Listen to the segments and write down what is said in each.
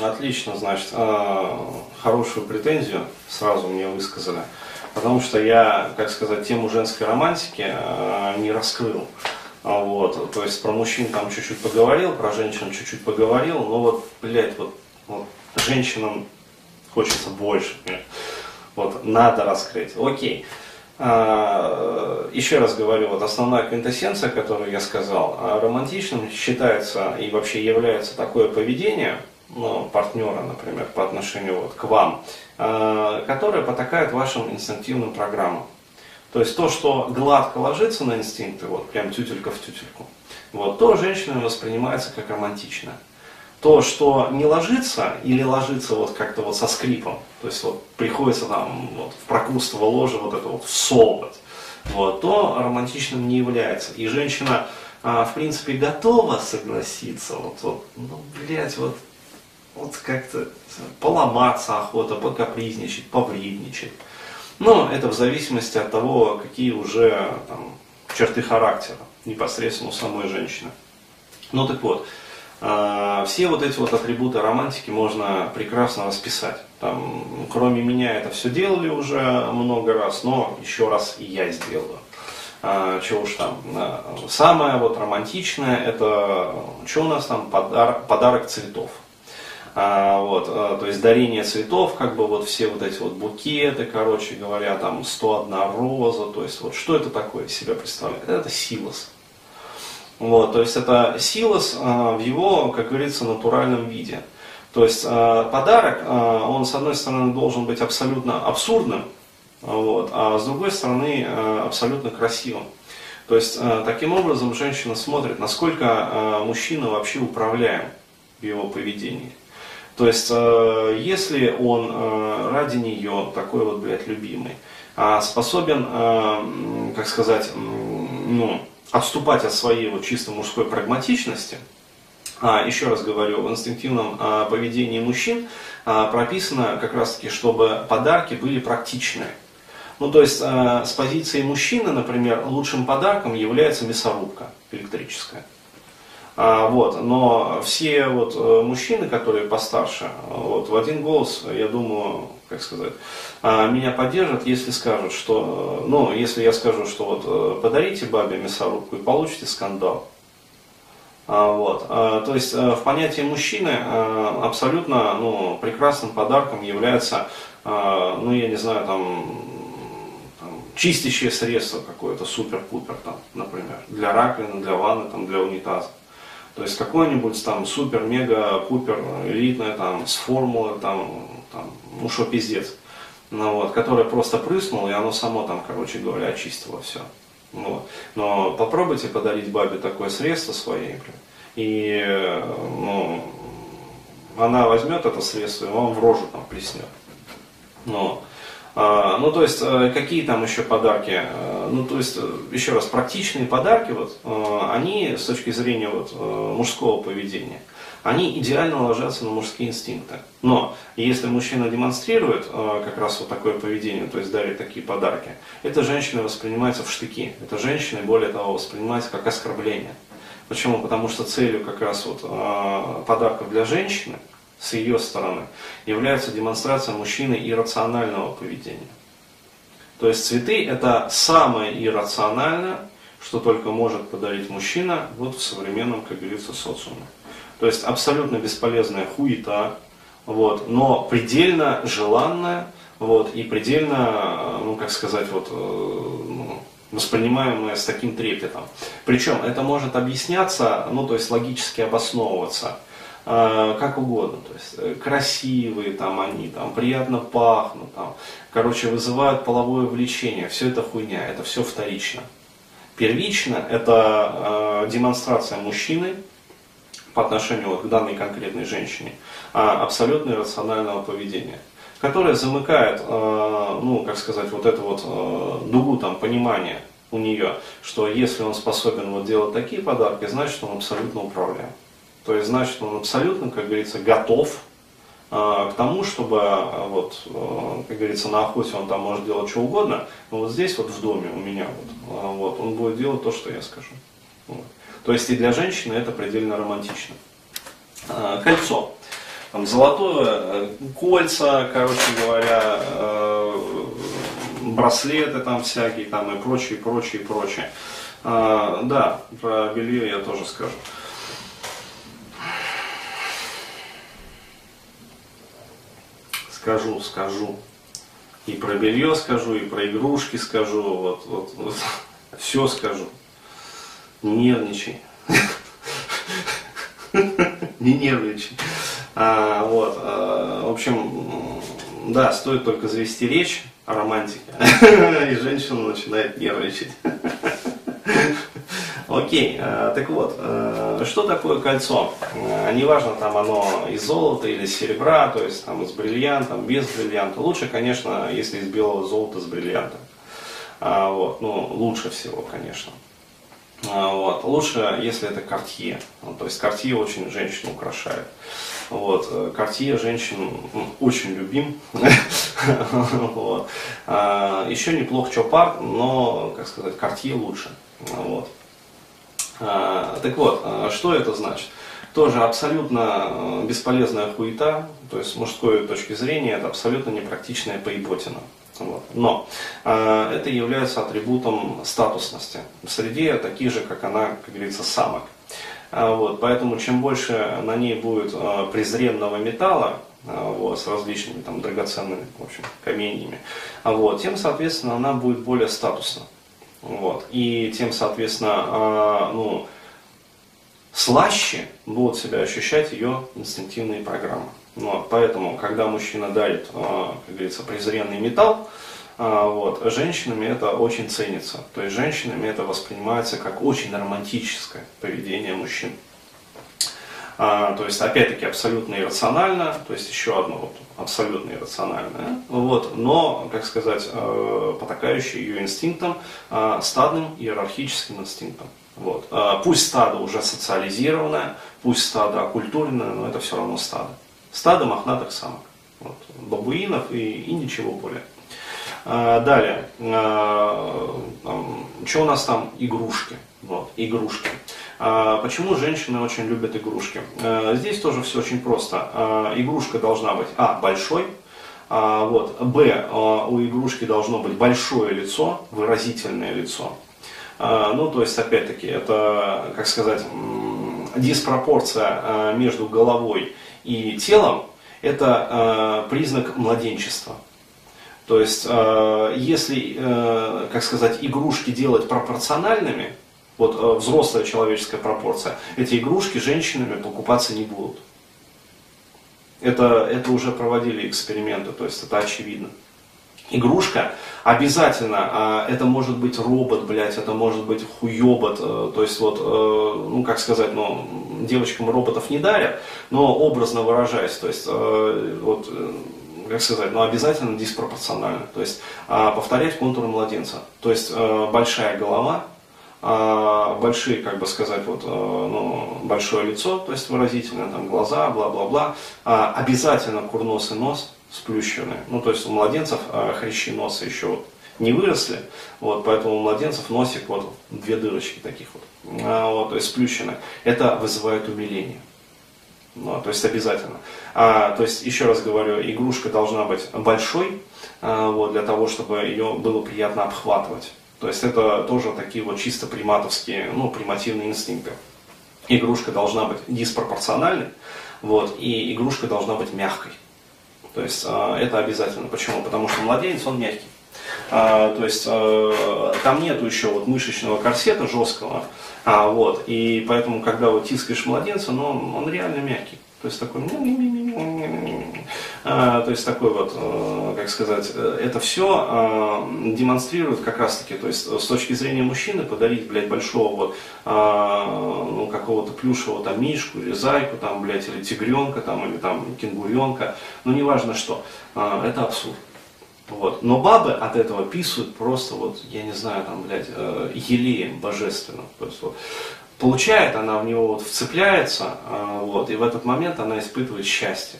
Отлично, значит, э, хорошую претензию сразу мне высказали, потому что я, как сказать, тему женской романтики э, не раскрыл. Вот, то есть про мужчин там чуть-чуть поговорил, про женщин чуть-чуть поговорил, но вот, блядь, вот, вот женщинам хочется больше. Вот, надо раскрыть. Окей. А, еще раз говорю, вот основная квинтэссенция, которую я сказал, а романтичным считается и вообще является такое поведение, ну, партнера, например, по отношению вот к вам, а, которое потакает вашим инстинктивным программам. То есть то, что гладко ложится на инстинкты, вот прям тютелька в тютельку, вот, то женщина воспринимается как романтичное то, что не ложится или ложится вот как-то вот со скрипом, то есть вот приходится там вот в прокрустово ложе вот это вот всовывать, вот, то романтичным не является. И женщина, а, в принципе, готова согласиться, вот, вот ну, блядь, вот, вот как-то поломаться охота, покапризничать, повредничать. Но это в зависимости от того, какие уже там, черты характера непосредственно у самой женщины. Ну так вот, а, все вот эти вот атрибуты романтики можно прекрасно расписать. Там, кроме меня это все делали уже много раз, но еще раз и я сделаю. А, чего уж там. А, самое вот романтичное это, что у нас там, подар, подарок цветов. А, вот, а, то есть дарение цветов, как бы вот все вот эти вот букеты, короче говоря, там 101 роза, то есть вот что это такое себя представляет? Это силос. Вот, то есть это силос а, в его, как говорится, натуральном виде. То есть а, подарок, а, он с одной стороны должен быть абсолютно абсурдным, вот, а с другой стороны абсолютно красивым. То есть таким образом женщина смотрит, насколько мужчина вообще управляем в его поведении. То есть, если он ради нее такой вот, блядь, любимый, способен, как сказать, ну, отступать от своей вот чисто мужской прагматичности, а, еще раз говорю, в инстинктивном а, поведении мужчин а, прописано как раз таки, чтобы подарки были практичные. Ну, то есть с позиции мужчины, например, лучшим подарком является мясорубка электрическая. А, вот, но все вот э, мужчины, которые постарше, вот, в один голос, я думаю, как сказать, а, меня поддержат, если скажут, что, э, ну, если я скажу, что вот э, подарите бабе мясорубку и получите скандал. А, вот, то есть в понятии мужчины абсолютно ну, прекрасным подарком является, ну я не знаю, там, там чистящее средство какое-то, супер-пупер, там, например, для раковины, для ванны, там, для унитаза. То есть какой-нибудь там супер, мега, пупер, элитное там с формулы там, там ну что пиздец. Ну, вот, которое просто прыснуло, и оно само там, короче говоря, очистило все. Вот. Но попробуйте подарить бабе такое средство своей, и ну, она возьмет это средство и вам в рожу там плеснет. Ну, а, ну, то есть, э, какие там еще подарки? Э, ну, то есть, э, еще раз, практичные подарки, вот, они с точки зрения вот, мужского поведения, они идеально ложатся на мужские инстинкты. Но если мужчина демонстрирует как раз вот такое поведение, то есть дарит такие подарки, эта женщина воспринимается в штыки. Эта женщина, более того, воспринимается как оскорбление. Почему? Потому что целью как раз вот подарков для женщины – с ее стороны является демонстрация мужчины иррационального поведения. То есть цветы это самое иррациональное, что только может подарить мужчина вот в современном, как говорится, социуме. То есть абсолютно бесполезная хуета, вот, но предельно желанная, вот, и предельно, ну, как сказать, вот, э, ну, воспринимаемое с таким трепетом. Причем это может объясняться, ну, то есть логически обосновываться – как угодно, то есть э, красивые там они, там приятно пахнут, там, короче, вызывают половое влечение, все это хуйня, это все вторично. Первично это э, демонстрация мужчины по отношению вот, к данной конкретной женщине э, абсолютно иррационального поведения которая замыкает, э, ну, как сказать, вот эту вот э, дугу там понимания у нее, что если он способен вот делать такие подарки, значит он абсолютно управляем. То есть, значит, он абсолютно, как говорится, готов э, к тому, чтобы, э, вот, э, как говорится, на охоте он там может делать что угодно, но вот здесь вот в доме у меня вот, вот он будет делать то, что я скажу. Вот. То есть и для женщины это предельно романтично. Кольцо. там, золотое э, кольца, короче говоря, э, браслеты там всякие, там и прочее, прочее, прочее. А, да, про белье я тоже скажу. Скажу, скажу. И про белье скажу, и про игрушки скажу, вот, вот, вот. все скажу. Не нервничай. Не нервничай. А, вот, а, в общем, да, стоит только завести речь о романтике, и женщина начинает нервничать. Окей, э, так вот, э, что такое кольцо? Э, неважно, там оно из золота или серебра, то есть там из бриллианта, без бриллианта. Лучше, конечно, если из белого золота с бриллиантом. А, вот, ну, лучше всего, конечно. А, вот. Лучше, если это кортье. Ну, то есть кортье очень женщину украшает. Вот. Кортье женщин очень любим. а, еще неплох чопар, но, как сказать, кортье лучше. Вот. А, так вот, а, что это значит? Тоже абсолютно э, бесполезная хуета, то есть с мужской точки зрения это абсолютно непрактичная поеботина. Вот. Но э, это является атрибутом статусности в среде, такие же, как она, как говорится, самок. А, вот, поэтому чем больше на ней будет э, презренного металла, вот, с различными там, драгоценными в общем, каменьями, вот, тем, соответственно, она будет более статусна. Вот. И тем, соответственно, э, ну, слаще будут себя ощущать ее инстинктивные программы. Вот. Поэтому, когда мужчина дарит, э, как говорится, презренный металл, э, вот, женщинами это очень ценится. То есть женщинами это воспринимается как очень романтическое поведение мужчин. А, то есть, опять-таки, абсолютно иррационально, то есть еще одно вот, абсолютно иррациональное, вот, но, как сказать, э, потакающее ее инстинктом, э, стадным иерархическим инстинктом. Вот. Э, пусть стадо уже социализированное, пусть стадо оккультуренное, но это все равно стадо. Стадо мохнатых самок, вот, бабуинов и, и ничего более. Далее, что у нас там? Игрушки. Вот, игрушки. А, почему женщины очень любят игрушки? А, здесь тоже все очень просто. А, игрушка должна быть, а, большой, вот, б, у игрушки должно быть большое лицо, выразительное лицо. Ну, то есть, опять-таки, это, как сказать, диспропорция между головой и телом, это признак младенчества. То есть, если, как сказать, игрушки делать пропорциональными, вот э, взрослая человеческая пропорция, эти игрушки женщинами покупаться не будут. Это, это уже проводили эксперименты, то есть это очевидно. Игрушка обязательно, это может быть робот, блядь, это может быть хуёбот, э, то есть вот, э, ну как сказать, ну, девочкам роботов не дарят, но образно выражаясь, то есть вот, как сказать, ну обязательно диспропорционально, то есть а, повторять контуры младенца, то есть большая голова, а, большие, как бы сказать, вот, э, ну, большое лицо, то есть выразительно, там, глаза, бла-бла-бла, а, обязательно курносый нос сплющенный, ну, то есть у младенцев а, хрящи носа еще вот не выросли, вот, поэтому у младенцев носик вот две дырочки таких вот, вот то есть сплющенные, это вызывает умиление. Ну, то есть обязательно. А, то есть, еще раз говорю, игрушка должна быть большой, а, вот, для того, чтобы ее было приятно обхватывать. То есть это тоже такие вот чисто приматовские, ну, примативные инстинкты. Игрушка должна быть диспропорциональной, вот, и игрушка должна быть мягкой. То есть э, это обязательно. Почему? Потому что младенец, он мягкий. А, то есть э, там нету еще вот мышечного корсета жесткого, а, вот, и поэтому, когда вот тискаешь младенца, ну, он, он реально мягкий. То есть такой, то есть такой вот, э, как сказать, э, это все а, демонстрирует как раз таки, то есть с точки зрения мужчины подарить, блядь, большого вот, ну, какого-то плюшевого там мишку или зайку там, блядь, или тигренка там, или там кенгуренка, ну, неважно что, это абсурд. Вот. Но бабы от этого писают просто вот, я не знаю, там, блядь, э, елеем божественным. То получает, она в него вот вцепляется, а, вот, и в этот момент она испытывает счастье.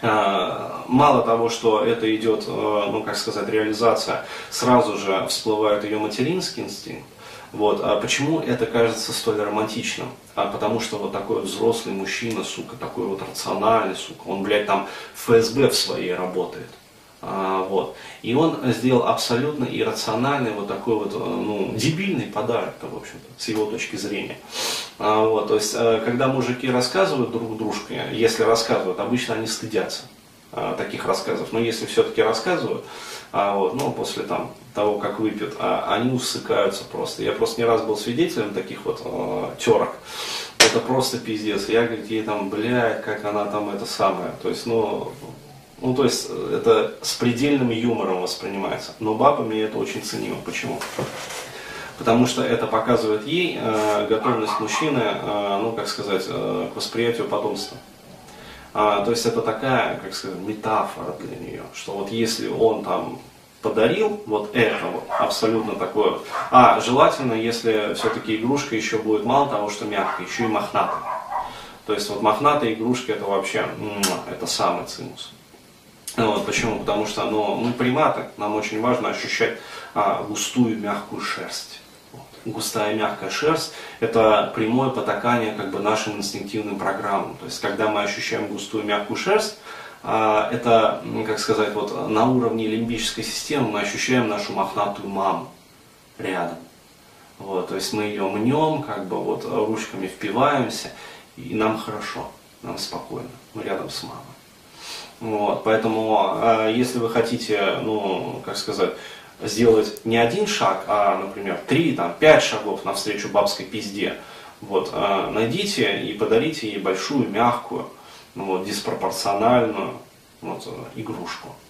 А, мало того, что это идет, а, ну как сказать, реализация, сразу же всплывает ее материнский инстинкт, Вот. А почему это кажется столь романтичным? А потому что вот такой взрослый мужчина, сука, такой вот рациональный, сука, он, блядь, там ФСБ в своей работает. А, вот. И он сделал абсолютно иррациональный вот такой вот, э, ну, дебильный подарок-то, в общем-то, с его точки зрения. А, вот, то есть, э, когда мужики рассказывают друг дружке, если рассказывают, обычно они стыдятся а, таких рассказов. Но если все-таки рассказывают, вот, ну, после там, того, как выпьют, они усыкаются просто. Я просто не раз был свидетелем таких вот а, терок. Это просто пиздец. Я, говорит, ей там, блядь, как она там это самое. То есть, ну, ну, то есть, это с предельным юмором воспринимается. Но бабами это очень ценимо. Почему? Потому что это показывает ей э, готовность мужчины, э, ну, как сказать, э, к восприятию потомства. А, то есть это такая, как сказать, метафора для нее, что вот если он там подарил вот это вот, абсолютно такое, а желательно, если все-таки игрушка еще будет мало того, что мягкая, еще и мохнатая. То есть вот мохнатые игрушки это вообще, это самый цинус. Вот, почему? Потому что ну, мы приматы, нам очень важно ощущать а, густую мягкую шерсть густая мягкая шерсть, это прямое потакание как бы нашим инстинктивным программам. То есть, когда мы ощущаем густую мягкую шерсть, а, это, как сказать, вот на уровне лимбической системы мы ощущаем нашу мохнатую маму рядом. Вот, то есть мы ее мнем, как бы вот ручками впиваемся, и нам хорошо, нам спокойно, мы рядом с мамой. Вот, поэтому, а, если вы хотите, ну, как сказать, сделать не один шаг, а, например, три, там, пять шагов навстречу бабской пизде, вот, а, найдите и подарите ей большую, мягкую, ну, вот, диспропорциональную вот, игрушку.